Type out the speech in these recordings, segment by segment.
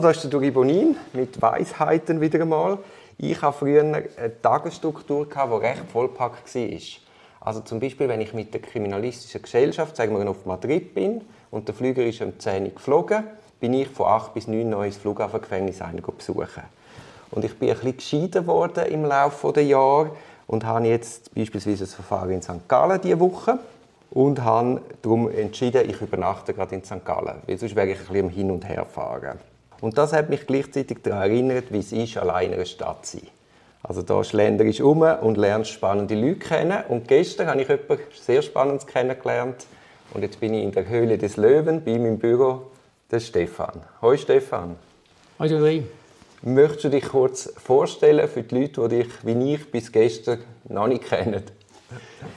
Da ist der Duri Bonin mit Weisheiten wieder einmal. Ich hatte früher eine Tagesstruktur, die recht vollpackt war. Also zum Beispiel, wenn ich mit der kriminalistischen Gesellschaft, sagen wir auf Madrid bin und der Flüger ist um 10 Uhr geflogen, bin ich von 8 bis 9 Uhr ins Flughafengefängnis besuchen. Und ich bin ein bisschen geschieden worden im Laufe der Jahre und habe jetzt beispielsweise das Verfahren in St. Gallen diese Woche und habe darum entschieden, ich übernachte gerade in St. Gallen, weil sonst wäre ich ein bisschen Hin und Her fahren. Und das hat mich gleichzeitig daran erinnert, wie es ist, allein in einer Stadt zu sein. Also da schlenderisch um und lernst spannende Leute kennen. Und gestern habe ich jemanden sehr Spannendes kennengelernt. Und jetzt bin ich in der Höhle des Löwen bei meinem Büro, der Stefan. Hoi Stefan. Hoi Dori. Möchtest du dich kurz vorstellen für die Leute, die dich wie ich bis gestern noch nicht kennen?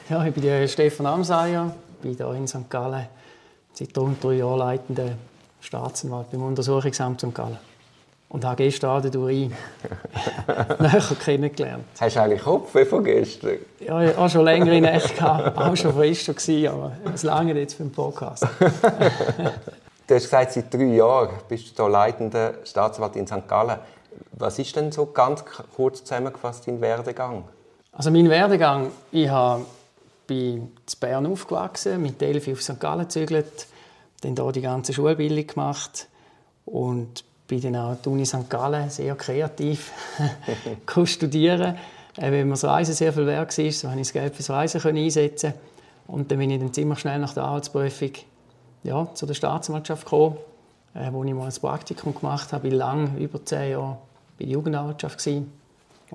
Ja, ich bin der Stefan Amseier, bin hier in St. Gallen seit rund drei Jahren leitender Staatsanwalt beim Untersuchungsamt St. Gallen. Und habe gestern den Durin näher kennengelernt. Hast du eigentlich Kopf von gestern? Ja, ich habe schon längere Nächte gehabt, auch schon frisch gewesen, aber es lange jetzt für den Podcast. du hast gesagt, seit drei Jahren bist du hier leitender Staatsanwalt in St. Gallen. Was ist denn so ganz kurz zusammengefasst dein Werdegang? Also mein Werdegang, ich habe bin in Bern aufgewachsen, mit Delphi auf St. Gallen gezügelt, dann hier die ganze Schulbildung gemacht und bin dann auch an der Uni St. Gallen sehr kreativ studieren. Äh, wenn mir das Reisen sehr viel wert war, so konnte ich das Geld fürs Reisen einsetzen und dann bin ich dann ziemlich schnell nach der Arbeitsprüfung ja, zu der Staatsanwaltschaft gekommen, äh, wo ich mal ein Praktikum gemacht habe, ich lang über zehn Jahre bei der Jugendanwaltschaft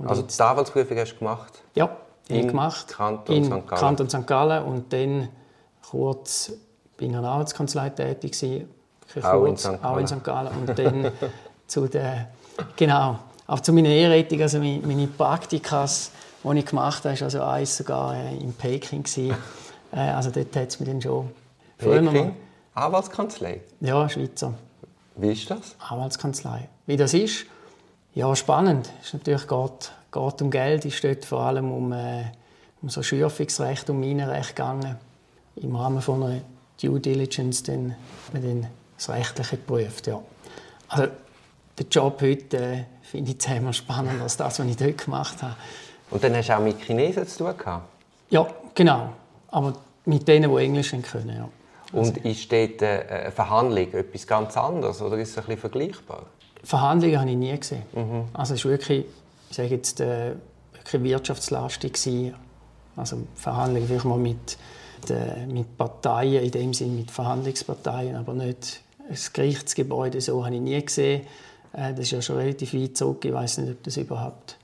also die Anwaltsprüfung hast du gemacht? Ja, in gemacht. Kanton in St. Gallen. Kanton St. Gallen und dann kurz bei einer Anwaltskanzlei tätig gewesen, auch, kurz, in auch in St. Gallen und dann zu der genau auch zu meiner Ehrrettung, also meine, meine Praktikas, die ich gemacht habe, ist also eins sogar äh, in Peking gewesen. Äh, also dort hat es mich dann schon Peking? Anwaltskanzlei? Ja, Schweizer. Wie ist das? Anwaltskanzlei. Wie das ist? Ja, spannend. Es ist natürlich geht, geht um Geld. Es dort vor allem um, äh, um so Schürfungsrecht, um Minenrecht gegangen. Im Rahmen von einer Due Diligence dann, man dann das Rechtliche geprüft. Ja. Also, der Job heute äh, finde ich zehnmal spannender als das, was ich dort gemacht habe. Und dann hast du auch mit Chinesen zu tun gehabt? Ja, genau. Aber mit denen, die Englisch können, ja. Und also, ist dort äh, eine Verhandlung etwas ganz anderes oder ist es ein bisschen vergleichbar? Verhandlungen habe ich nie gesehen. Mhm. Also es war wirklich, ich sage jetzt, äh, wirklich wirtschaftslastig. Also Verhandlungen vielleicht mal mit, mit Parteien, in dem Sinne mit Verhandlungsparteien, aber nicht ein Gerichtsgebäude, so habe ich nie gesehen. Äh, das ist ja schon relativ weit zurück. Ich weiß nicht, ob das überhaupt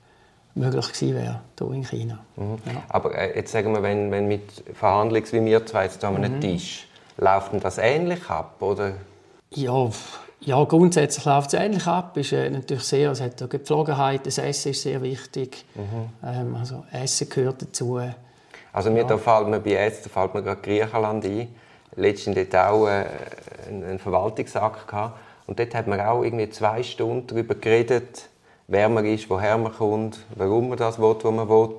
möglich gewesen wäre hier in China. Mhm. Ja. Aber äh, jetzt sagen wir, wenn, wenn mit Verhandlungen wie wir zwei jetzt mhm. Tisch, läuft denn das ähnlich ab, oder? Ja, ja, grundsätzlich läuft es ähnlich ab. Ist, äh, natürlich sehr, es hat Gepflogenheit, das Essen ist sehr wichtig. Mhm. Ähm, also Essen gehört dazu. Also mir ja. da fällt mir bei Essen fällt mir gerade Griechenland ein. Letztens dort auch äh, einen Verwaltungsakt gehabt. Und dort hat man auch irgendwie zwei Stunden darüber geredet, wer man ist, woher man kommt, warum man das will, was man will.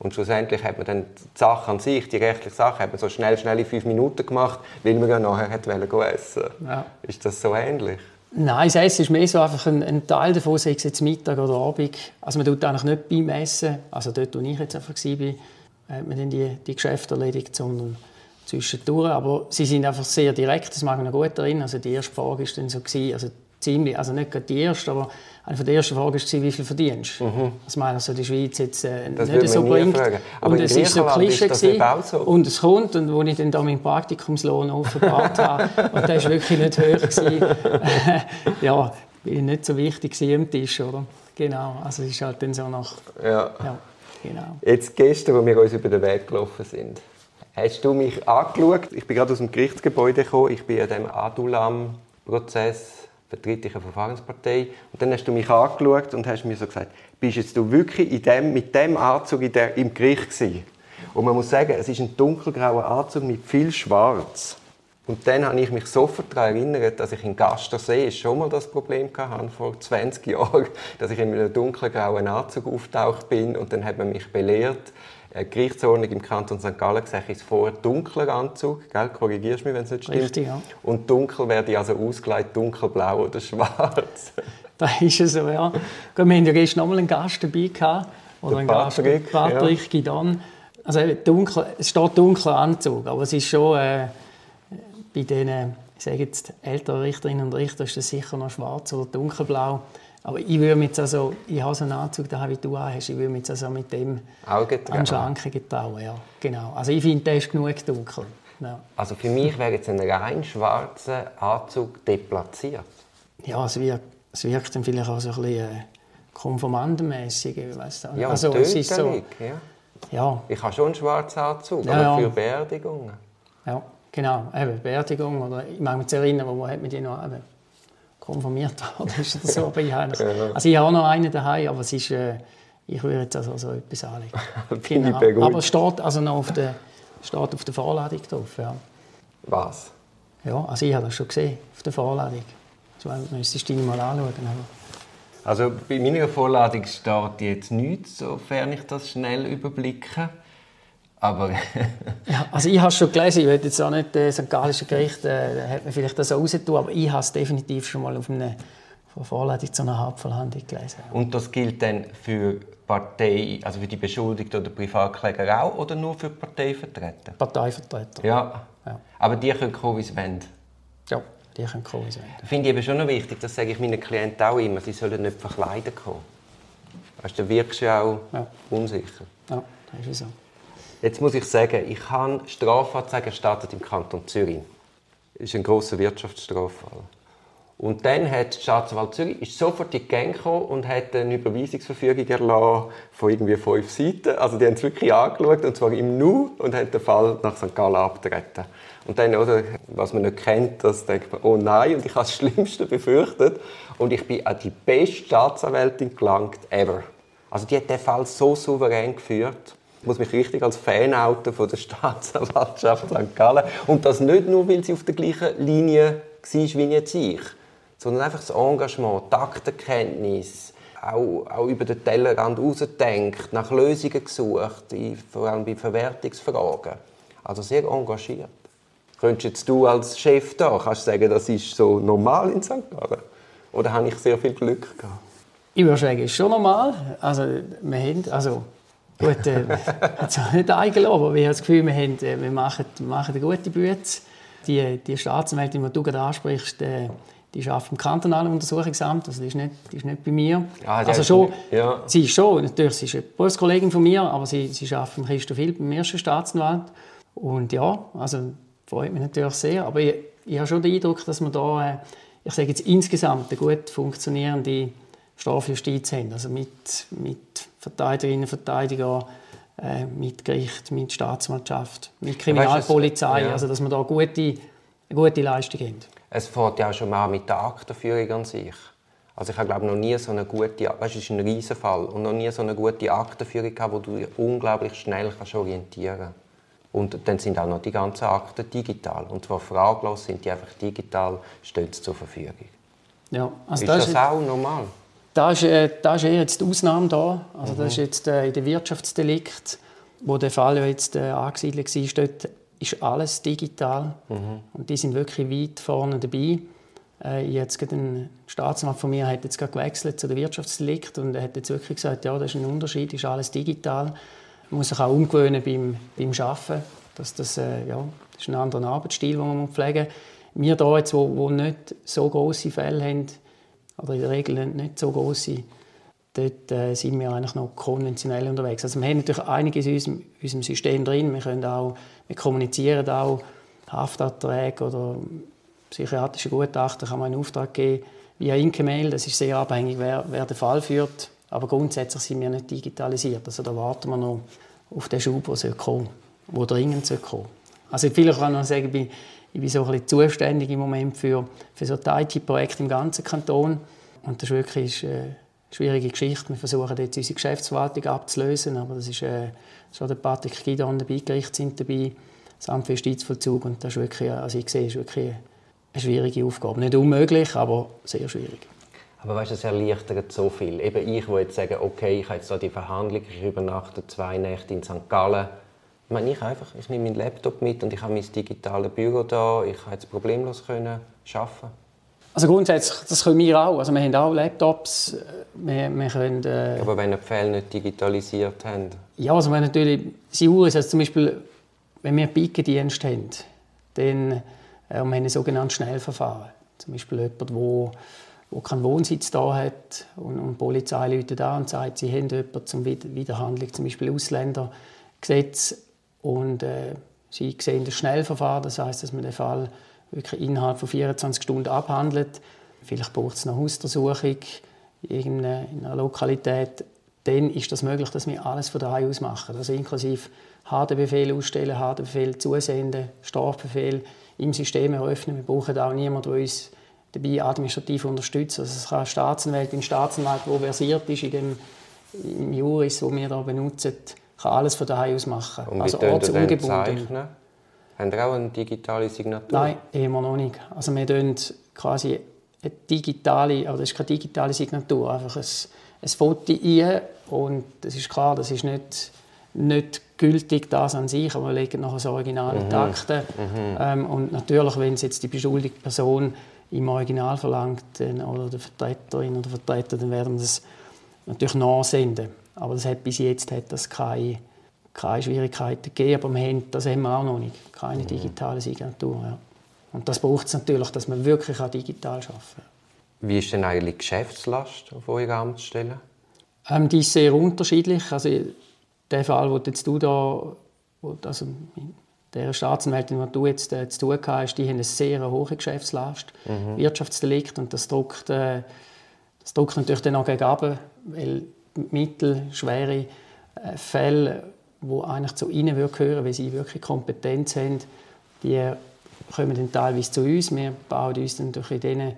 Und schlussendlich hat man dann die Sache an sich, die rechtliche Sache, hat man so schnell, schnell in fünf Minuten gemacht, weil man ja nachher hat essen ja. Ist das so ähnlich? Nein, das Essen ist mehr so einfach ein, ein Teil davon, sei es jetzt Mittag oder Abend. Also man tut eigentlich nicht beim Essen, also dort, wo ich jetzt einfach war, hat man dann die, die Geschäfte erledigt, sondern zwischendurch. Aber sie sind einfach sehr direkt, das mag ich noch gut erinnern. Also die erste Frage war dann so, also ziemlich, also nicht gerade die erste, aber eine von der ersten Fragen war, wie viel verdienst du? Mhm. Das meine also die Schweiz jetzt äh, nicht so bringt. Aber und es ist so Klischee so. und es kommt und wo ich dann da meinen Praktikumslohn aufgebaut habe und der war wirklich nicht hoch gewesen. ja, bin nicht so wichtig am Tisch, oder? Genau, also es ist halt dann so nach. Ja. ja genau. Jetzt gestern, als wir uns über den Weg gelaufen sind, hast du mich angeschaut. Ich bin gerade aus dem Gerichtsgebäude gekommen. Ich bin an dem Adulam-Prozess vertretliche Verfahrenspartei. Und dann hast du mich angeschaut und hast mir so gesagt, bist jetzt du wirklich in dem, mit dem Anzug in der, im Gericht gewesen? Und man muss sagen, es ist ein dunkelgrauer Anzug mit viel Schwarz. Und dann habe ich mich sofort daran erinnert, dass ich in Gastersee schon mal das Problem hatte, vor 20 Jahren, dass ich in einem dunkelgrauen Anzug auftaucht bin und dann hat man mich belehrt, äh, Gerichtsordnung im Kanton St. Gallen ich es vor dunkler Anzug, gell? korrigierst mich, wenn es nicht stimmt. Richtig, ja. Und dunkel werde also ausgelegt, dunkelblau oder schwarz. da ist es so, ja. Wir hatten ja gestern nochmal einen Gast dabei gehabt, oder einen Patrick, Gast, Patrick ja. Gidon. Also dunkel, es steht dunkler Anzug, aber es ist schon äh, bei den, ich sage jetzt, älteren Richterinnen und Richtern ist das sicher noch schwarz oder dunkelblau. Aber ich würde mich also, ich habe so einen Anzug, den wie du hast, ich würde mich also mit dem an Schranken getrauen, ja, genau. Also ich finde, der ist genug dunkel. Ja. Also für mich wäre jetzt ein rein schwarzer Anzug deplatziert. Ja, es wirkt, es wirkt dann vielleicht auch so ein bisschen äh, weiß Ja, also, es ist so, ja. ja. Ich habe schon einen schwarzen Anzug, ja, aber für Beerdigungen. Ja, genau, eben, Beerdigung oder ich mag mich erinnern, wo hat man die noch eben, konformiert worden ist oder so. Aber ich habe, also ich habe auch noch einen daheim, aber es ist, äh, ich würde jetzt also so etwas anlegen. genau. Aber es steht also noch auf der, steht auf der Vorladung drauf. Ja. Was? Ja, also ich habe das schon gesehen, auf der Vorladung. Das müsstest du mal anschauen. Aber. Also bei meiner Vorladung steht jetzt nichts, sofern ich das schnell überblicke. Aber ja, also ich habe es schon gelesen, ich will jetzt auch nicht äh, St. Gallische Gericht, äh, hat man vielleicht das auch rausgetan, aber ich habe es definitiv schon mal auf einer Vorladung zu einer Hauptverhandlung gelesen. Und das gilt dann für Partei, also für die Beschuldigten oder Privatkläger auch oder nur für Parteivertreter? Parteivertreter. Ja. ja. Aber die können kommen, wie sie wollen? Ja, die können kommen, wie sie wollen. Finde ich aber schon noch wichtig, das sage ich meinen Klienten auch immer, sie sollen nicht verkleidet kommen. Weißt, dann wirkst du ja auch ja. unsicher. Ja, das ist so. Jetzt muss ich sagen, ich habe Strafanzeige erstattet im Kanton Zürich. Das ist ein großer Wirtschaftsstraffall. Und dann hat die Staatsanwalt Zürich ist sofort in die Gang gekommen und hat eine Überweisungsverfügung erlassen von irgendwie fünf Seiten. Also die haben es wirklich angeschaut, und zwar im Nu, und haben den Fall nach St. Gallen abgetreten. Und dann, oder, was man nicht kennt, das denkt man, oh nein, und ich habe das Schlimmste befürchtet. Und ich bin an die beste Staatsanwältin gelangt ever. Also die hat den Fall so souverän geführt. Muss mich richtig als Fan von der Staatsanwaltschaft St. Gallen. Und das nicht nur, weil sie auf der gleichen Linie war wie jetzt ich, sondern einfach das Engagement, Taktenkenntnis, auch, auch über den Tellerrand rausdenkt, nach Lösungen gesucht, vor allem bei Verwertungsfragen. Also sehr engagiert. Könntest du als Chef da kannst sagen, das ist so normal in St. Gallen? Oder habe ich sehr viel Glück gehabt? Ich würde sagen, es ist schon normal. Also, wir haben, also Gut, äh, hat es nicht eingeladen, aber ich habe das Gefühl, wir, haben, äh, wir machen, machen eine gute Bühne. Die, die Staatsanwältin, die du gerade ansprichst, äh, die arbeitet im kantonalen Untersuchungsamt, also die ist nicht, die ist nicht bei mir. Ja, also schon, ja. Sie ist schon, natürlich, sie ist eine Berufskollegin von mir, aber sie, sie arbeitet mit Christoph Hill, beim ersten Staatsanwalt. Und ja, also freut mich natürlich sehr, aber ich, ich habe schon den Eindruck, dass wir da, äh, ich sage jetzt insgesamt, eine gut funktionierende Strafjustiz haben, also mit, mit Verteidigerinnen und Verteidigern, äh, mit Gericht, mit Staatsanwaltschaft, mit Kriminalpolizei, ja. also dass wir da gute, eine gute Leistung haben. Es fährt ja auch schon mal mit der Aktenführung an sich. Also ich habe glaube noch nie so eine gute, weißt, es ist ein Riesenfall und noch nie so eine gute Aktenführung gehabt, wo du dich unglaublich schnell kannst orientieren. Und dann sind auch noch die ganzen Akten digital und zwar fraglos sind die einfach digital, stehen zur Verfügung. Ja, also ist das, das auch normal? Da ist, äh, da ist eher jetzt die Ausnahme da. Also, mhm. Das ist jetzt äh, in den Wirtschaftsdelikt, wo der Fall ja jetzt äh, angesiedelt war, dort ist alles digital. Mhm. Und die sind wirklich weit vorne dabei. Äh, jetzt ein Staatsanwalt von mir hat jetzt gerade gewechselt zu der Wirtschaftsdelikt und er hat jetzt wirklich gesagt, ja, das ist ein Unterschied, ist alles digital. Man muss sich auch umgewöhnen beim, beim Arbeiten. Dass das, äh, ja, das ist ein anderer Arbeitsstil, den man pflegen muss. Wir hier jetzt, wo, wo nicht so große Fälle haben, oder in der Regel nicht so große, dort äh, sind wir eigentlich noch konventionell unterwegs. Also wir haben natürlich einiges in unserem, unserem System drin. Wir, können auch, wir kommunizieren auch Haftanträge oder psychiatrische Gutachten kann man in Auftrag geben via Inke-Mail. Das ist sehr abhängig, wer, wer den Fall führt. Aber grundsätzlich sind wir nicht digitalisiert. Also da warten wir noch auf den Schub, der kommen der dringend kommen Also vielleicht kann man sagen, ich bin so ein bisschen zuständig im Moment für, für so IT-Projekte im ganzen Kanton. Und das ist wirklich eine äh, schwierige Geschichte. Wir versuchen jetzt unsere Geschäftsverwaltung abzulösen, aber das ist äh, schon der Patrick Gidon dabei, Gericht sind dabei, das Amt für Justizvollzug und das ist wirklich, also ich sehe, ist wirklich eine schwierige Aufgabe. Nicht unmöglich, aber sehr schwierig. Aber weißt es erleichtert so viel. Eben ich, wo jetzt sagen, okay, ich habe jetzt da die Verhandlung, ich übernachte zwei Nächte in St. Gallen. Ich meine, ich einfach, ich nehme meinen Laptop mit und ich habe mein digitales Büro da. Ich kann jetzt problemlos können arbeiten. Also grundsätzlich, das können wir auch. Also wir haben auch Laptops. Wir, wir können, äh Aber wenn ihr die Fälle nicht digitalisiert habt? Ja, also wenn natürlich, sie ist also zum Beispiel, wenn wir Pikendienst haben, dann äh, wir haben ein sogenanntes Schnellverfahren. Zum Beispiel jemand, der wo keinen Wohnsitz da hat und, und die Polizei läutet da und sagt, sie haben jemanden zum Wiederhandlung, zum Beispiel Ausländergesetz und äh, sie sehen das Schnellverfahren, das heißt, dass man den Fall wirklich innerhalb von 24 Stunden abhandelt. Vielleicht braucht es eine Hausdurchsuchung in einer Lokalität. Dann ist das möglich, dass wir alles von daheim aus machen, also inklusive HD-Befehl ausstellen, HD-Befehl zusenden, Strafbefehl im System eröffnen. Wir brauchen auch niemanden, der uns dabei administrativ unterstützt. Also es kann eine Staatsanwältin, ein Staatsanwalt, der versiert ist in dem im Juris, den wir hier benutzen, kann alles von daheim aus machen. Und also ortsungebunden. Haben Sie auch eine digitale Signatur? Nein, immer noch nicht. Also wir tun quasi eine digitale, aber das ist keine digitale Signatur, einfach ein, ein Foto ein und das ist klar, das ist nicht, nicht gültig das an sich, aber wir legen noch das Original in mhm. Akten. Mhm. Ähm, und natürlich, wenn es jetzt die beschuldigte Person im Original verlangt oder der Vertreterin oder Vertreter, dann werden wir das natürlich nachsenden. Aber das hat bis jetzt hat das keine, keine Schwierigkeiten gegeben, aber wir haben, das haben wir auch noch nicht, keine mhm. digitale Signatur. Ja. Und das braucht es natürlich, dass man wirklich auch digital arbeiten kann. Wie ist denn eigentlich die Geschäftslast auf eurer Amtsstelle? Ähm, die ist sehr unterschiedlich. Also der Fall, den jetzt du da, also der Staatsanwältin, die du jetzt äh, zu tun hast, die haben eine sehr hohe Geschäftslast, mhm. Wirtschaftsdelikt, und das drückt, äh, das drückt natürlich dann auch gegen weil mittelschwere äh, Fälle, die eigentlich zu ihnen gehören, weil sie wirklich Kompetenz haben, die kommen dann teilweise zu uns. Wir bauen uns dann durch in diesen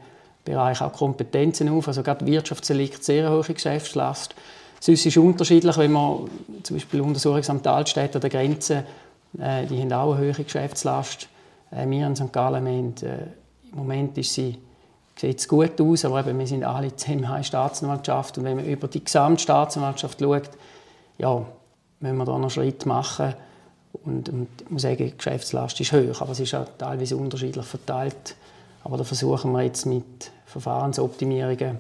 Bereich auch Kompetenzen auf. Also gerade Wirtschaftsdelikt, sehr hohe Geschäftslast. Sonst ist es unterschiedlich, wenn man zum Beispiel Untersuchungsamt Altstädt an der Grenze äh, die haben auch eine hohe Geschäftslast. Äh, wir in St. Gallen, haben, äh, im Moment ist sie, sieht es gut aus, aber eben, wir sind alle zusammen in Staatsanwaltschaft und wenn man über die Gesamtstaatsanwaltschaft schaut, ja, müssen wir da noch einen Schritt machen und, und ich muss sagen, die Geschäftslast ist hoch, aber es ist auch teilweise unterschiedlich verteilt. Aber da versuchen wir jetzt mit Verfahrensoptimierungen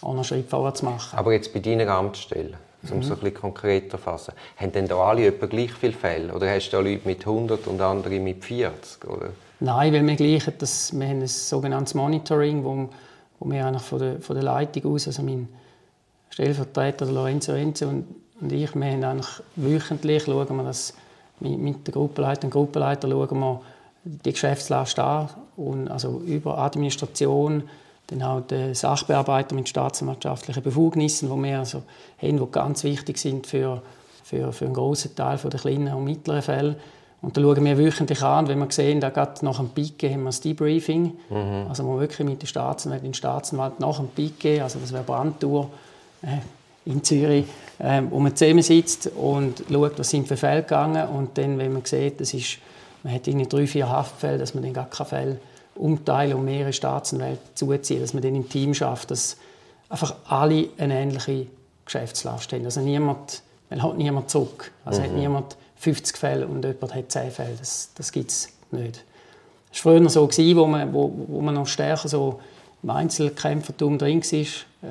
auch noch einen Schritt vorwärts zu machen. Aber jetzt bei deiner Amtsstelle? um es mhm. ein bisschen konkreter zu fassen. Haben denn da alle etwa gleich viele Fälle? Oder hast du da Leute mit 100 und andere mit 40? Oder? Nein, weil wir gleichen das, wir haben ein sogenanntes Monitoring, wo, wo wir eigentlich von der, von der Leitung aus, also mein Stellvertreter Lorenzo Renze und, und ich, wir haben eigentlich wöchentlich schauen wir das mit, der Gruppenleiter und Gruppenleiter schauen wir die Geschäftslast an und also über Administration, dann halt äh, Sachbearbeiter mit staatsanwaltschaftlichen Befugnissen, die wir also haben, die ganz wichtig sind für, für, für einen grossen Teil der kleinen und mittleren Fälle. Und da schauen wir wöchentlich an, wenn wir sehen, da geht nach dem Pike haben wir das Debriefing, mhm. also wo wir wirklich mit der Staatsanwalt, den Staatsanwalt nach dem Pike, also das wäre Brandtour äh, in Zürich, äh, wo man zusammensitzt und schaut, was sind für Fälle gegangen und dann, wenn man sieht, das ist, man hat irgendwie drei, vier Haftfälle, dass man dann gar keine Fälle umteilen und mehrere Staatsanwälte zuziehen, dass man dann im Team schafft, dass einfach alle eine ähnliche Geschäftslast haben. Also niemand, man hat niemand zurück. Also mhm. hat niemand 50 Fälle und jemand hat 10 Fälle. Das, das gibt es nicht. Es war früher so, wo man, wo, wo man noch stärker so im Einzelkämpfertum drin war.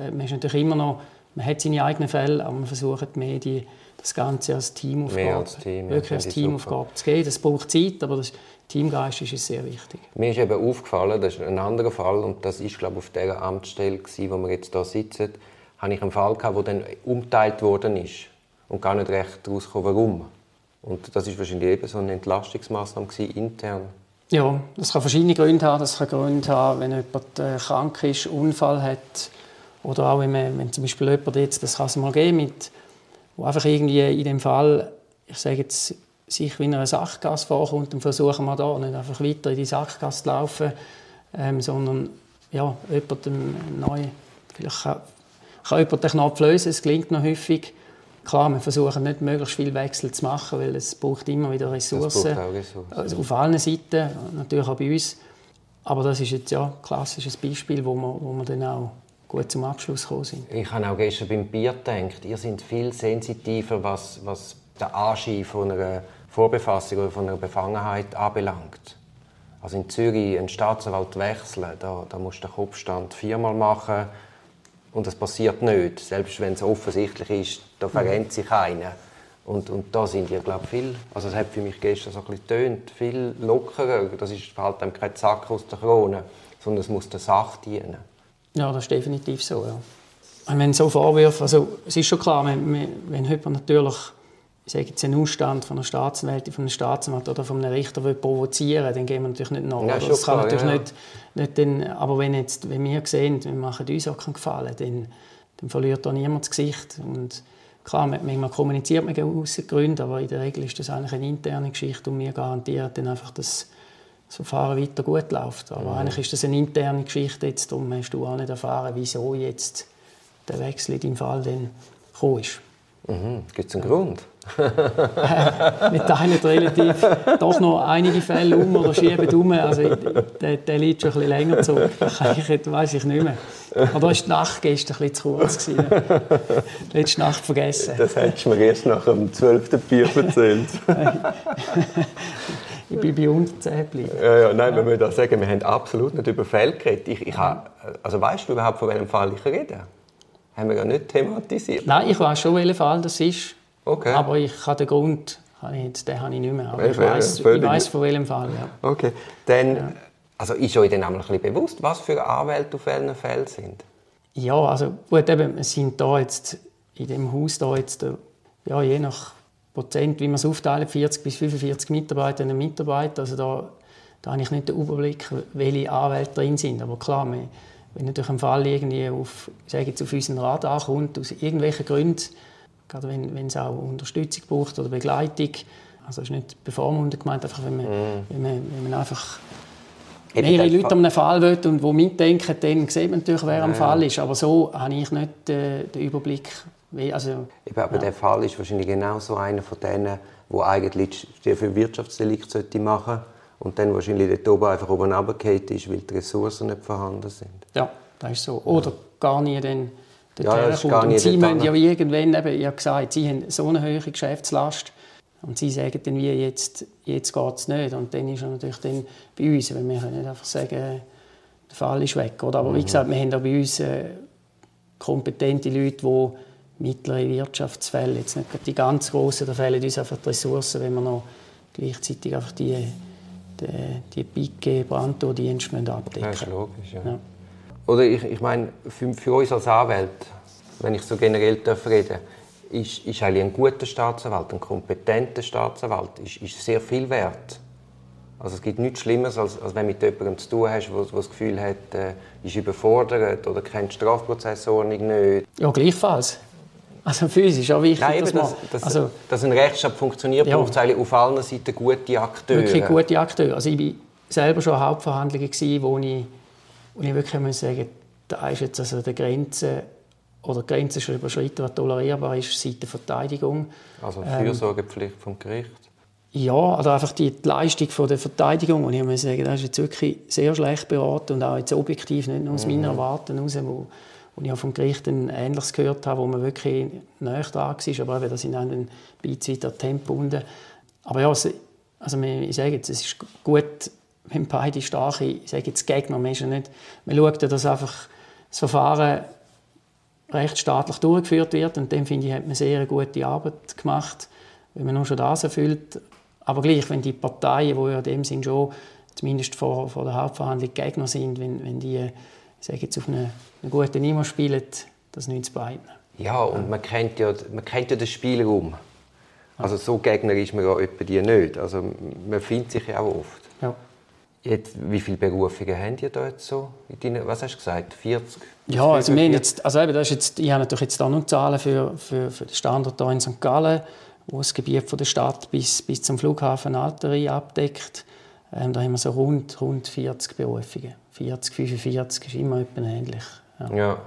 Äh, man ist natürlich immer noch, man hat seine eigenen Fälle, aber man versucht mehr die, das Ganze als Teamaufgabe, als Team, wirklich ja, als Teamaufgabe zu geben. Das braucht Zeit, aber das, Teamgeist ist es sehr wichtig. Mir ist eben aufgefallen, das ist ein anderer Fall und das ist glaube ich, auf der Amtsstelle, wo wir jetzt hier sitzen, habe ich einen Fall gehabt, der dann umteilt worden ist und gar nicht recht rauskam, warum. Und das ist wahrscheinlich eben so eine Entlastungsmaßnahme intern. Ja, das kann verschiedene Gründe haben. Das kann Gründe haben, wenn jemand äh, krank ist, Unfall hat oder auch wenn, man, wenn zum Beispiel jemand jetzt, das kann es mal geben, mit, wo einfach irgendwie in dem Fall, ich sage jetzt sich wie in einer Sackgasse vorkommt, dann versuchen wir da nicht einfach weiter in die Sackgasse zu laufen, ähm, sondern ja, jemanden neu, vielleicht kann, kann jemand den Knopf lösen, es gelingt noch häufig. Klar, wir versuchen nicht möglichst viel Wechsel zu machen, weil es braucht immer wieder Ressourcen. Ressourcen. Also auf allen Seiten, natürlich auch bei uns. Aber das ist jetzt ja ein klassisches Beispiel, wo man, wo man dann auch gut zum Abschluss gekommen sind. Ich habe auch gestern beim Bier gedacht, ihr seid viel sensitiver, was, was den Anschein von einer Vorbefassung oder von einer Befangenheit anbelangt. Also in Zürich einen Staatsanwalt wechseln, da, da musst du den Kopfstand viermal machen und das passiert nicht. Selbst wenn es offensichtlich ist, da verrennt sich einer. Und, und da sind die, glaube viel, also es hat für mich gestern so ein bisschen getönt, viel lockerer. Das ist halt kein Zack aus der Krone, sondern es muss der Sache dienen. Ja, das ist definitiv so, ja. Wenn so Vorwürfe, also es ist schon klar, wenn, wenn jemand natürlich ich sage jetzt einen Ausstand von einer Staatsanwältin, von einem Staatsanwalt oder von einem Richter will provozieren, dann gehen wir natürlich nicht nach. Ja, das kann klar, natürlich ja. nicht, nicht den, aber wenn, jetzt, wenn wir sehen, wir machen uns auch keinen Gefallen, dann, dann verliert da niemand das Gesicht. Und klar, manchmal kommuniziert man aus Gründen, aber in der Regel ist das eigentlich eine interne Geschichte und wir garantieren dann einfach, dass das Verfahren weiter gut läuft. Aber mhm. eigentlich ist das eine interne Geschichte jetzt, darum hast du auch nicht erfahren, wieso jetzt der Wechsel in deinem Fall dann gekommen ist. Mhm. Gibt es einen Grund? wir teilen relativ doch noch einige Fälle um oder schieben um. Also, der, der liegt schon ein bisschen länger zurück. Das weiß ich nicht mehr. Oder war die Nacht gestern ein bisschen zu kurz? Gewesen. Letzte Nacht vergessen. Das hättest du mir erst nach dem 12. Bier erzählt. ich bin bei unter 10 geblieben. Ja, ja, nein, wir müssen sagen, wir haben absolut nicht über Fälle geredet. Ich, ich habe, also weißt du überhaupt, von welchem Fall ich rede? Haben wir ja nicht thematisiert. Nein, ich weiß schon, welcher Fall das ist. Okay. Aber ich habe den Grund, den habe ich nicht mehr. Aber ich weiß, ich weiß von welchem Fall. Ja. Okay. Dann, ja. Also ist euch dann ein bisschen bewusst, was für Anwälte auf welchen Fällen sind? Ja, also gut, eben, wir sind da jetzt in dem Haus da jetzt, ja, je nach Prozent, wie man es aufteilt, 40 bis 45 Mitarbeiterinnen und Mitarbeiter. Also da, da habe ich nicht den Überblick, welche Anwälte drin sind. Aber klar, wir, wenn natürlich ein Fall irgendwie auf, sage jetzt, auf unseren Radar kommt, aus irgendwelchen Gründen, gerade wenn, wenn es auch Unterstützung braucht oder Begleitung. Also es ist nicht bevormundend gemeint, einfach wenn man, mm. wenn man, wenn man einfach mehrere Leute an einem Fall will und die mitdenken, dann sieht man natürlich, wer ja. am Fall ist. Aber so habe ich nicht äh, den Überblick. Also, Eben, aber ja. der Fall ist wahrscheinlich genau so einer von denen, wo eigentlich für Wirtschaftsdelikt machen sollte und dann wahrscheinlich dort oben einfach oben runtergefallen ist, weil die Ressourcen nicht vorhanden sind. Ja, das ist so. Oder ja. gar nie dann ja, das kommt. Und sie müssen ja irgendwann, eben, ich habe gesagt, sie haben so eine hohe Geschäftslast und sie sagen dann wie, jetzt, jetzt geht es nicht. Und dann ist er natürlich dann bei uns, weil wir können nicht einfach sagen, der Fall ist weg. Oder? Aber mhm. wie gesagt, wir haben auch bei uns äh, kompetente Leute, die mittlere Wirtschaftsfälle, jetzt nicht die ganz grossen, da fehlen uns einfach die Ressourcen, wenn wir noch gleichzeitig einfach die, die, die Pike, Brandtordienste abdecken müssen. Das ist logisch, ja. ja. Oder ich, ich meine, für, für uns als Anwalt, wenn ich so generell darf reden ist, ist eigentlich ein guter Staatsanwalt, ein kompetenter Staatsanwalt, ist, ist sehr viel wert. Also es gibt nichts Schlimmeres, als, als wenn du mit jemandem zu tun hast, der das Gefühl hat, äh, ist überfordert oder kennt die Strafprozessordnung nicht. Ja, gleichfalls. Also für uns ist auch wichtig, Nein, dass, man, dass, also, dass ein Rechtsstaat funktioniert, ja, braucht es eigentlich auf allen Seiten gute Akteure. Wirklich gute Akteure. Also ich war selber schon in Hauptverhandlungen, wo ich und ich wirklich muss sagen, da ist jetzt also die Grenze oder die Grenze schon überschritten, was tolerierbar ist, seit der Verteidigung. Also ähm, Fürsorgepflicht vom Gericht? Ja, also einfach die, Leistung von der Verteidigung. Und ich muss sagen, das ist jetzt wirklich sehr schlecht beraten und auch jetzt objektiv, nicht nur aus mhm. meiner Erwartung heraus, wo, wo ich auch vom Gericht ein Ähnliches gehört habe, wo man wirklich näher dran war, aber eben, das sind ein bisschen weiter Tempo unten. Aber ja, also, ich sage jetzt, es ist gut, wenn beide starke, ich sage jetzt Gegner, man, ist nicht, man schaut ja, dass einfach das Verfahren rechtsstaatlich durchgeführt wird und dann finde ich, hat man sehr gute Arbeit gemacht, wenn man nur schon das erfüllt. Aber gleich, wenn die Parteien, die ja in dem Sinn schon zumindest vor, vor der Hauptverhandlung Gegner sind, wenn, wenn die sage jetzt auf eine, eine gute Niveau spielen, das nützt beiden. Ja, und man kennt ja, man kennt ja den Spielraum. Also so Gegner ist man ja die nicht. Also man findet sich ja auch oft. Jetzt, wie viele Berufungen habt ihr da jetzt so? Deinen, was hast du gesagt? 40? Ja, also, wir jetzt, also eben, das ist jetzt, ich habe natürlich jetzt da nur Zahlen für, für, für den Standort hier in St. Gallen, wo das Gebiet von der Stadt bis, bis zum Flughafen Alteri abdeckt. Ähm, da haben wir so rund, rund 40 Berufungen. 40, 45 ist immer etwa ähnlich. Ja. ja.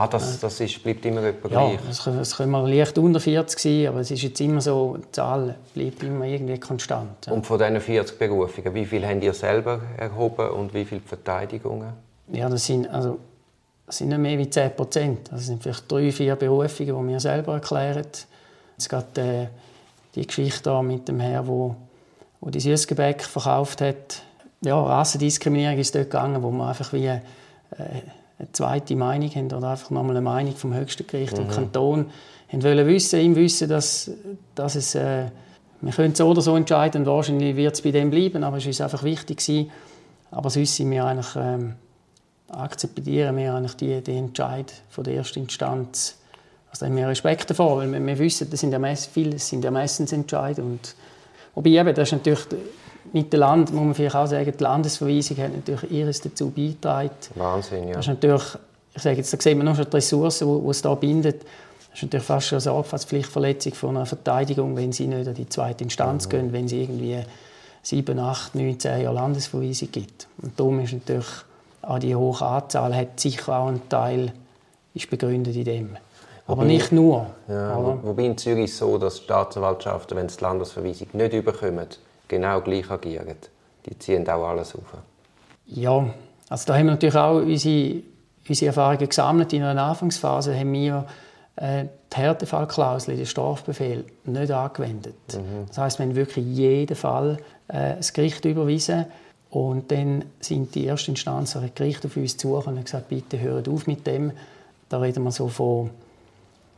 Ah, das, das ist, bleibt immer etwa ja, gleich? Ja, es können mal leicht unter 40 sein, aber es ist jetzt immer so, die Zahl bleibt immer irgendwie konstant. Ja. Und von diesen 40 Berufungen, wie viele habt ihr selber erhoben und wie viele Verteidigungen? Ja, das sind, also das sind nicht mehr wie 10 Prozent. Das sind vielleicht drei, vier Berufungen, die wir selber erklären. Es geht äh, die Geschichte mit dem Herrn, wo, wo die Süßgebäck verkauft hat. Ja, Rassendiskriminierung ist dort gegangen, wo man einfach wie äh, eine zweite Meinung haben oder einfach nochmal eine Meinung vom höchsten Gericht mhm. im Kanton haben wollen wissen, ihm wissen, dass, dass es äh, wir können so oder so entscheiden und wahrscheinlich wird es bei dem bleiben, aber es ist einfach wichtig gewesen. Aber sonst sind wir eigentlich ähm, akzeptieren wir eigentlich die, die Entscheid von der ersten Instanz. Also haben wir Respekt davor, weil wir, wir wissen, das sind ja meist, viele sind ja meistens Entscheid und wobei eben, das ist natürlich mit dem Land, muss man vielleicht auch sagen, die Landesverweisung hat natürlich ihres dazu beigetragen. Wahnsinn, ja. Das ist natürlich, ich sage jetzt, da sieht man noch schon die Ressourcen, die es da bindet. Das ist natürlich fast schon eine Sorgfaltspflichtverletzung von einer Verteidigung, wenn sie nicht an die zweite Instanz mhm. gehen, wenn sie irgendwie sieben, acht, neun, zehn Jahre Landesverweisung gibt. Und darum ist natürlich auch die hohe Anzahl hat sicher auch einen Teil ist begründet in dem. Aber wobei, nicht nur. Ja, wobei in Zürich ist so, dass Staatsanwaltschaften, wenn sie die Landesverweisung nicht überkommen, genau gleich agieren. Die ziehen auch alles auf. Ja, also da haben wir natürlich auch unsere, unsere Erfahrungen gesammelt. In einer Anfangsphase haben wir äh, die Härtefallklausel, den Strafbefehl, nicht angewendet. Mhm. Das heißt, wir haben wirklich jeden Fall äh, das Gericht überwiesen. Und dann sind die ersten Instanzen, ein Gericht auf uns zugekommen und gesagt, bitte hört auf mit dem. Da reden wir so von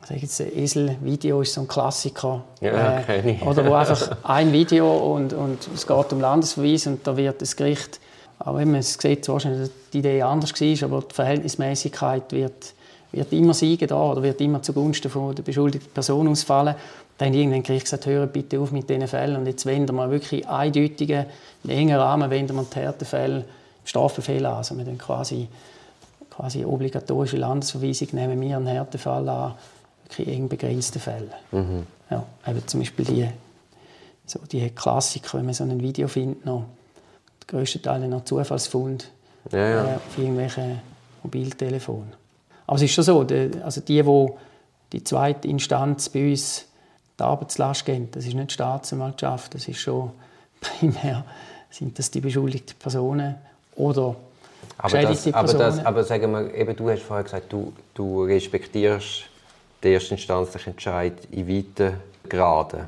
sage jetzt, Esel-Video ist so ein Klassiker. Ja, äh, oder wo einfach ein Video und, und es geht um Landesverweis und da wird das Gericht, auch wenn man es sieht, wahrscheinlich die Idee anders war, aber die Verhältnismäßigkeit wird, wird immer siegen da oder wird immer zugunsten von der beschuldigten Person ausfallen. Dann hat irgendein Gericht gesagt, hört bitte auf mit diesen Fällen und jetzt wenden wir wirklich eindeutigen, in engen Rahmen wenden wir die Härtefälle, Strafbefehl an. Also wir quasi, quasi obligatorische Landesverweisung nehmen wir einen Härtefall an, eng begrenzte Fälle. Mhm. Ja, eben zum Beispiel die, so die Klassiker, wenn man so ein Video findet, noch, der grösste Teil noch Zufallsfund ja, ja. Äh, auf irgendwelchen Mobiltelefonen. Aber es ist schon so, die, also die, die die zweite Instanz bei uns die Arbeitslast geben, das ist nicht die Staatsanwaltschaft, das ist schon primär sind das die beschuldigten Personen oder aber das, aber, das, aber sagen wir, eben, du hast vorher gesagt, du, du respektierst den erstinstanzlichen Entscheid in weiten Graden.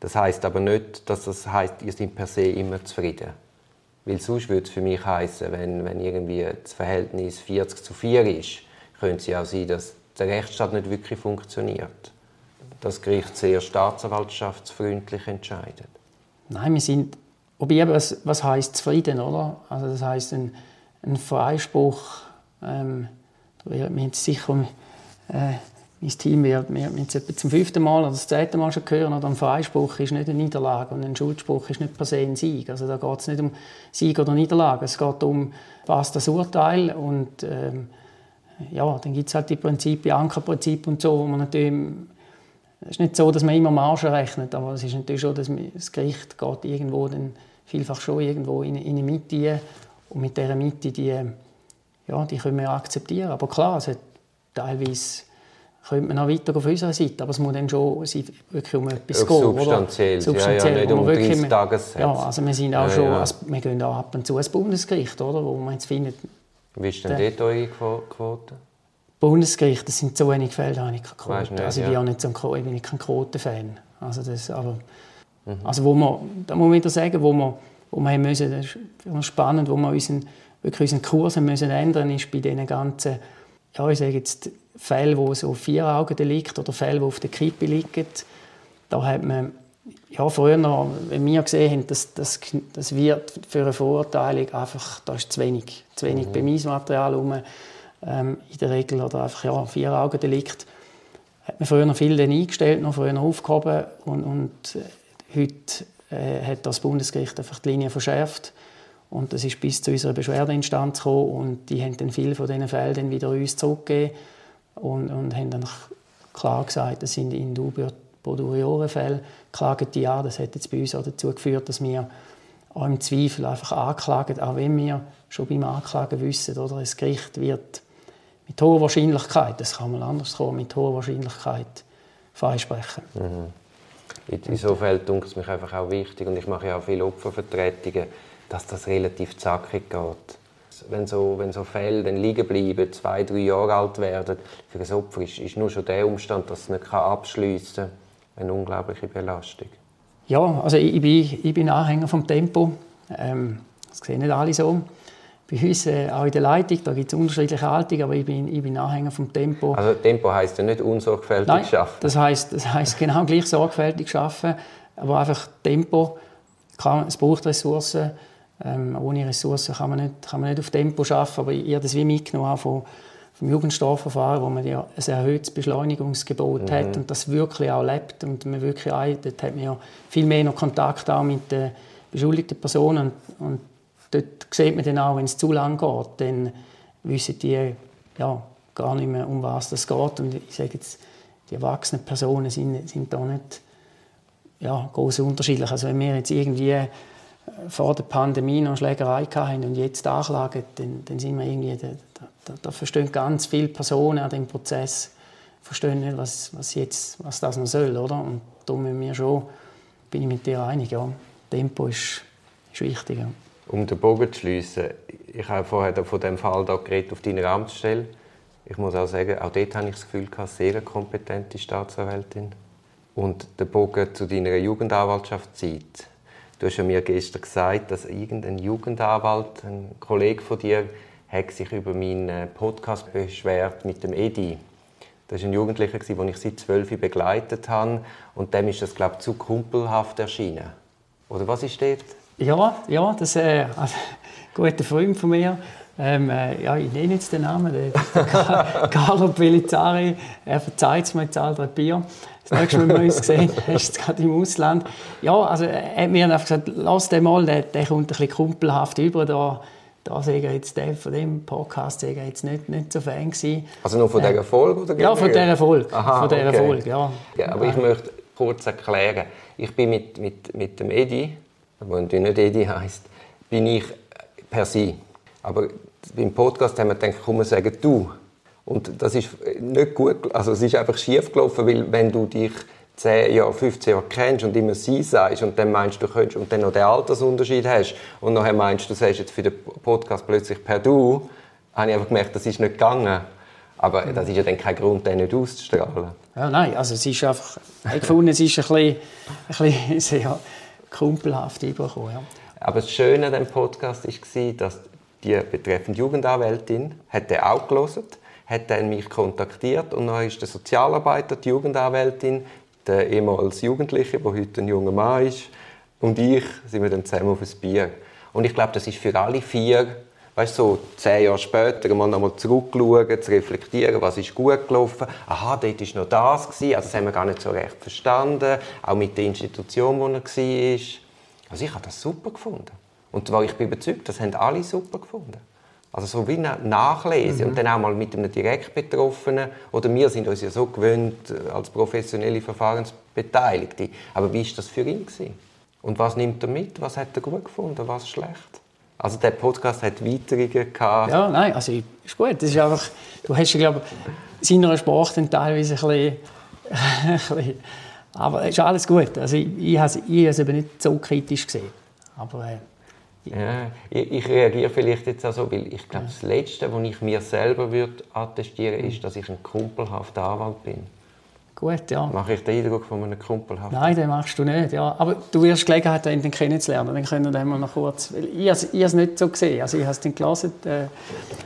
Das heißt aber nicht, dass das heißt, ihr seid per se immer zufrieden. Weil sonst würde es für mich heißen, wenn, wenn irgendwie das Verhältnis 40 zu 4 ist, könnte es ja auch sein, dass der Rechtsstaat nicht wirklich funktioniert. Das Gericht sehr staatsanwaltschaftsfreundlich entscheidet. Nein, wir sind, was, was heißt zufrieden, oder? Also das heißt ein, ein Freispruch. Ähm, wir haben sicher äh, mein Team wird etwa zum fünften Mal oder das zehnte Mal schon oder ein Freispruch ist nicht eine Niederlage und ein Schuldspruch ist nicht per se ein Sieg. Also da geht es nicht um Sieg oder Niederlage, es geht um, was das Urteil und ähm, ja, dann gibt es halt die Prinzipien, Ankerprinzip und so, wo man natürlich es ist nicht so, dass man immer Margen rechnet, aber es ist natürlich schon, dass das Gericht geht irgendwo dann vielfach schon irgendwo in, in eine Mitte und mit dieser Mitte, die, ja, die können wir akzeptieren. Aber klar, es hat teilweise könnte man auch weiter auf unserer Seite, aber es muss dann schon wirklich um etwas gehen. Substanziell, Substanziell. Ja, ja, nicht um 30 Tagessätze. Ja, also wir sind auch ja, schon, ja. Also wir gehen auch ab und zu ins Bundesgericht, oder, wo man jetzt findet... Wie ist denn dort eure Quote? Bundesgericht, das sind zu wenige Fälle, da habe ich keine Quote. Nicht, also ich bin auch nicht so ein, ich bin kein Quotenfan. Also das, aber, mhm. also wo wir, da muss man wieder sagen, wo wir, wo wir müssen, das ist spannend, wo wir unseren, wirklich unseren Kurs müssen ändern ist bei diesen ganzen, ja, ich sage jetzt, Fälle, wo so vier Augen liegt oder Fälle, die auf der Kippe liegen, da hat man ja, früher, wenn wir gesehen haben, dass das, das wird für eine Verurteilung einfach, da ist zu wenig, zu wenig mhm. Beweismaterial rum, ähm, in der Regel oder einfach ja, vier Augen liegt, hat man früher noch viel eingestellt, noch früher aufgehoben und, und äh, heute äh, hat das Bundesgericht einfach die Linie verschärft und das ist bis zu unserer Beschwerdeinstanz gekommen und die haben dann viele von diesen Fällen wieder uns zurückgegeben und, und haben dann klar gesagt, das sind in dubio pro Fälle, klagen die an. Das hat jetzt bei uns auch dazu geführt, dass wir auch im Zweifel einfach anklagen, auch wenn wir schon beim Anklagen wissen, oder das Gericht wird mit hoher Wahrscheinlichkeit, das kann man anders kommen, mit hoher Wahrscheinlichkeit freisprechen. Mhm. In Feld denke es mich einfach auch wichtig und ich mache ja auch viele Opfervertretungen, dass das relativ zackig geht wenn so, wenn so Fälle dann liegen bleiben, zwei, drei Jahre alt werden, für ein Opfer ist, ist nur schon der Umstand, dass es nicht abschliessen kann, eine unglaubliche Belastung. Ja, also ich, ich, bin, ich bin Anhänger vom Tempo. Ähm, das sehen nicht alle so. Bei uns, äh, auch in der Leitung, da gibt es unterschiedliche Haltungen, aber ich bin, ich bin Anhänger vom Tempo. Also Tempo heisst ja nicht unsorgfältig Nein, schaffen. das heisst, das heisst genau gleich sorgfältig schaffen, aber einfach Tempo, kann, es braucht Ressourcen. Ähm, ohne Ressourcen kann man, nicht, kann man nicht auf Tempo schaffen, aber ich habe das wie mitgenommen von, vom Jugendstrafverfahren, wo man ja ein erhöhtes Beschleunigungsgebot mhm. hat und das wirklich auch lebt und man wirklich auch, dort hat man ja viel mehr noch Kontakt auch mit den beschuldigten Personen und, und dort sieht man dann auch, wenn es zu lang geht, dann wissen die ja, gar nicht mehr, um was das geht. Und ich sage jetzt, die erwachsenen Personen sind, sind da nicht ja, groß unterschiedlich. Also wenn wir jetzt irgendwie vor der Pandemie noch Schlägerei hatten und jetzt Anklagen, dann, dann sind wir irgendwie, da, da, da, verstehen ganz viele Personen an dem Prozess, verstehen nicht, was, was, jetzt, was das noch soll, oder? Und da müssen wir bin ich mit dir einig, ja, Tempo ist, ist wichtig. Ja. Um den Bogen zu schliessen, ich habe vorher von dem Fall da geredet auf deiner Amtsstelle. Ich muss auch sagen, auch dort habe ich das Gefühl, eine sehr kompetente Staatsanwältin. Und der Bogen zu deiner Jugendanwaltschaftszeit. Du hast ja mir gestern gesagt, dass irgendein Jugendanwalt, ein Kollege von dir, hat sich über meinen Podcast beschwert mit dem Edi. Das war ein Jugendlicher, den ich seit zwölf begleitet habe. Und dem ist das, glaube ich, zu kumpelhaft erschienen. Oder was ist dort? Ja, ja das ist äh, also, ein guter Freund von mir. Ähm, äh, ja, ich nenne jetzt den Namen, der, der Carlo Pellizzari. Er verzeiht es mir all drei Bier. Das nächste Mal, wenn wir uns sehen, ist es gerade im Ausland. Ja, also er hat mir einfach gesagt, lass den mal, der, der kommt ein bisschen kumpelhaft über. Da, da sei jetzt der von dem Podcast sei jetzt nicht, nicht so Fan gewesen. Also nur von dieser Folge? Oder ja, von dieser Folge. Aha, von dieser okay. Folge, ja. ja. Aber ich möchte kurz erklären. Ich bin mit, mit, mit dem Edi der nicht Edi heisst, bin ich per se. Aber beim Podcast haben wir gedacht, komm, wir sagen du. Und das ist nicht gut, also es ist einfach schief gelaufen, weil wenn du dich 10 Jahre, 15 Jahre kennst und immer sie sagst und dann meinst du könntest und dann noch den Altersunterschied hast und nachher meinst du, sagst jetzt für den Podcast plötzlich per du, habe ich einfach gemerkt, das ist nicht gegangen. Aber das ist ja dann kein Grund, den nicht auszustrahlen. Ja, nein, also es ist einfach, ich gefunden, es ist ein bisschen, ein bisschen sehr kumpelhaft überkommen. Ja. Aber das Schöne an diesem Podcast war, dass die betreffende Jugendanwältin hat den auch gelesen, hat dann mich kontaktiert und dann ist der Sozialarbeiter, die Jugendanwältin, der ehemals Jugendliche, der heute ein junger Mann ist, und ich sind wir dann zusammen auf ein Bier. Und ich glaube, das ist für alle vier, weißt so zehn Jahre später, mal nochmal zurückschauen, zu reflektieren, was ist gut gelaufen. Aha, dort war noch das gewesen. Also das haben wir gar nicht so recht verstanden. Auch mit der Institution, wo er war. Also ich habe das super gefunden. Und ich bin überzeugt, das haben alle super gefunden. Also so wie Nachlesen mhm. und dann auch mal mit einem direkt Betroffenen. Oder wir sind uns ja so gewöhnt äh, als professionelle Verfahrensbeteiligte. Aber wie war das für ihn? Gewesen? Und was nimmt er mit? Was hat er gut gefunden? Was schlecht? Also der Podcast hat Weiterungen gehabt. Ja, nein, also ist gut. Das ist einfach, du hast ja, glaube ich, seiner Sprache dann teilweise ein bisschen, ein bisschen aber es ist alles gut. Also ich, ich habe es eben nicht so kritisch gesehen. Aber äh, ja, ich, ich, reagiere vielleicht jetzt auch so, weil ich glaube, das Letzte, was ich mir selber würde attestieren würde, ist, dass ich ein kumpelhafter Anwalt bin. Gut, ja. Mache ich den Eindruck von einem kumpelhaften? Nein, den machst du nicht, ja. Aber du wirst Gelegenheit haben, ihn kennenzulernen. Dann können wir den mal noch kurz... Ich, habe es nicht so gesehen, also ich habe es dann gelesen. Äh,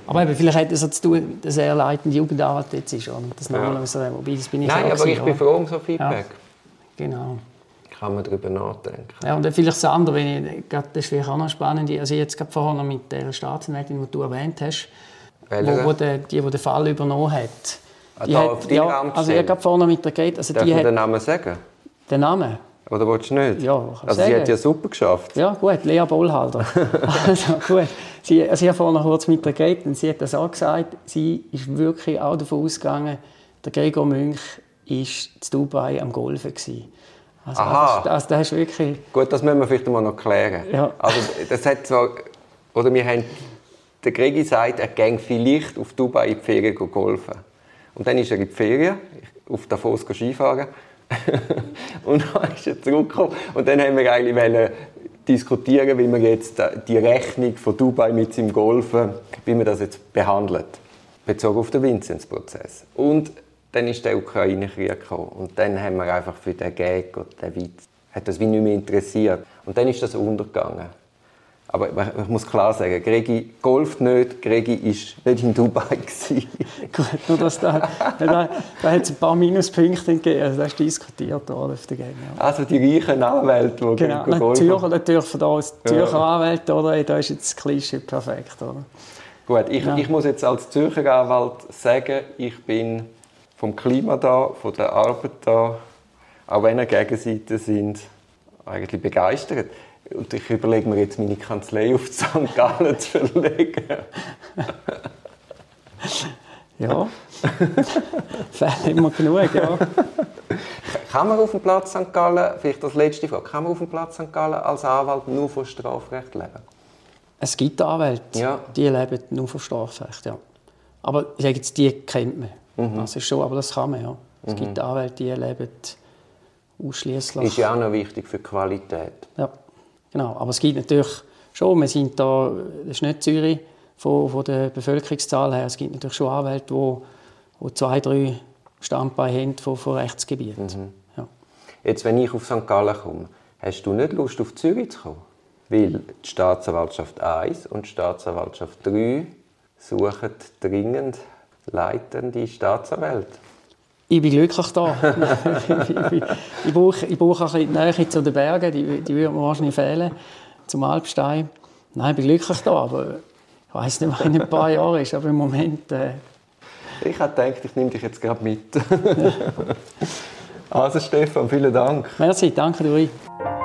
aber eben, vielleicht hat es so zu tun, dass er leitende Jugendanwalt jetzt ist. Und das ja. wobei, das bin ich Nein, aber gewesen, ich bin froh um so Feedback. Ja. Genau kann man darüber nachdenken. Ja, und vielleicht das andere, wenn ich, das ist vielleicht auch noch spannend, also jetzt gerade vorher noch mit der Staatsanwältin, die du erwähnt hast, wo, wo der, die, die den Fall übernommen hat. Ah, die hat, auf ja, also ich habe vorher mit der geredet. Also Darf die hat, den Namen sagen? Den Namen? Oder willst du nicht? Ja, also sagen. sie hat ja super geschafft. Ja, gut, Lea Bollhalter. also gut. Sie, also ich habe vorher noch kurz mit ihr geredet und sie hat das auch gesagt, sie ist wirklich auch davon ausgegangen, der Gregor Münch war zu Dubai am Golfen. Gewesen. Also, Aha. Also, das ist wirklich... Gut, das müssen wir vielleicht mal noch klären. Ja. Also, das hat zwar... Oder wir haben... Der Gregi sagt, er ging vielleicht auf Dubai in die Ferien golfen. Und dann ist er in die Ferien, auf Davos Skifahren. und dann ist er zurückgekommen. Und dann haben wir eigentlich wollen, diskutieren, wie man jetzt äh, die Rechnung von Dubai mit seinem Golfen, wie man das jetzt behandelt, bezogen auf den Vinzenz-Prozess. Und dann ist der Ukraine-Krieg gekommen und dann haben wir einfach für den Gag oder den Witz, hat das wie nicht mehr interessiert. Und dann ist das untergegangen. Aber ich muss klar sagen, Gregi golft nicht, Gregi war nicht in Dubai. Gut, nur dass da, da, da hat es ein paar Minuspunkte gegeben, also das ist diskutiert worden auf der Game. Ja. Also die reichen Anwälte, die genau, golfen. Zürcher, natürlich von da aus Zürcher ja. Anwälte, oder? da ist jetzt das Klischee perfekt. Oder? Gut, ich, ja. ich muss jetzt als Zürcher Anwalt sagen, ich bin vom Klima da, von der Arbeit da, auch wenn wir Gegenseiten sind, eigentlich begeistert. Und ich überlege mir jetzt, meine Kanzlei auf St. Gallen zu verlegen. ja, Fälle immer genug, ja. Kann man auf dem Platz St. Gallen, vielleicht als letzte Frage, kann man auf dem Platz St. Gallen als Anwalt nur von Strafrecht leben? Es gibt Anwälte, ja. die leben nur von Strafrecht, ja. Aber ich sage jetzt, die kennt man. Mhm. Das ist schon, aber das kann man, ja. Es mhm. gibt Anwälte, die leben ausschließlich. Ist ja auch noch wichtig für die Qualität. Ja. Genau, aber es gibt natürlich schon, wir sind da, das ist nicht Zürich von, von der Bevölkerungszahl her, es gibt natürlich schon Anwälte, die, die zwei, drei Standbeine haben von, von Rechtsgebieten. Mhm. Ja. Jetzt, wenn ich auf St. Gallen komme, hast du nicht Lust, auf Zürich zu kommen? Weil die Staatsanwaltschaft 1 und die Staatsanwaltschaft 3 suchen dringend leitende Staatsanwälte. Ich bin glücklich da. ich, ich, brauche, ich brauche ein bisschen Nähe zu den Bergen, die, die würden mir wahrscheinlich fehlen, zum Alpstein. Nein, ich bin glücklich da, aber ich weiß nicht, was in ein paar Jahren ist, aber im Moment... Äh... Ich habe gedacht, ich nehme dich jetzt gerade mit. also Stefan, vielen Dank. Merci, danke dir.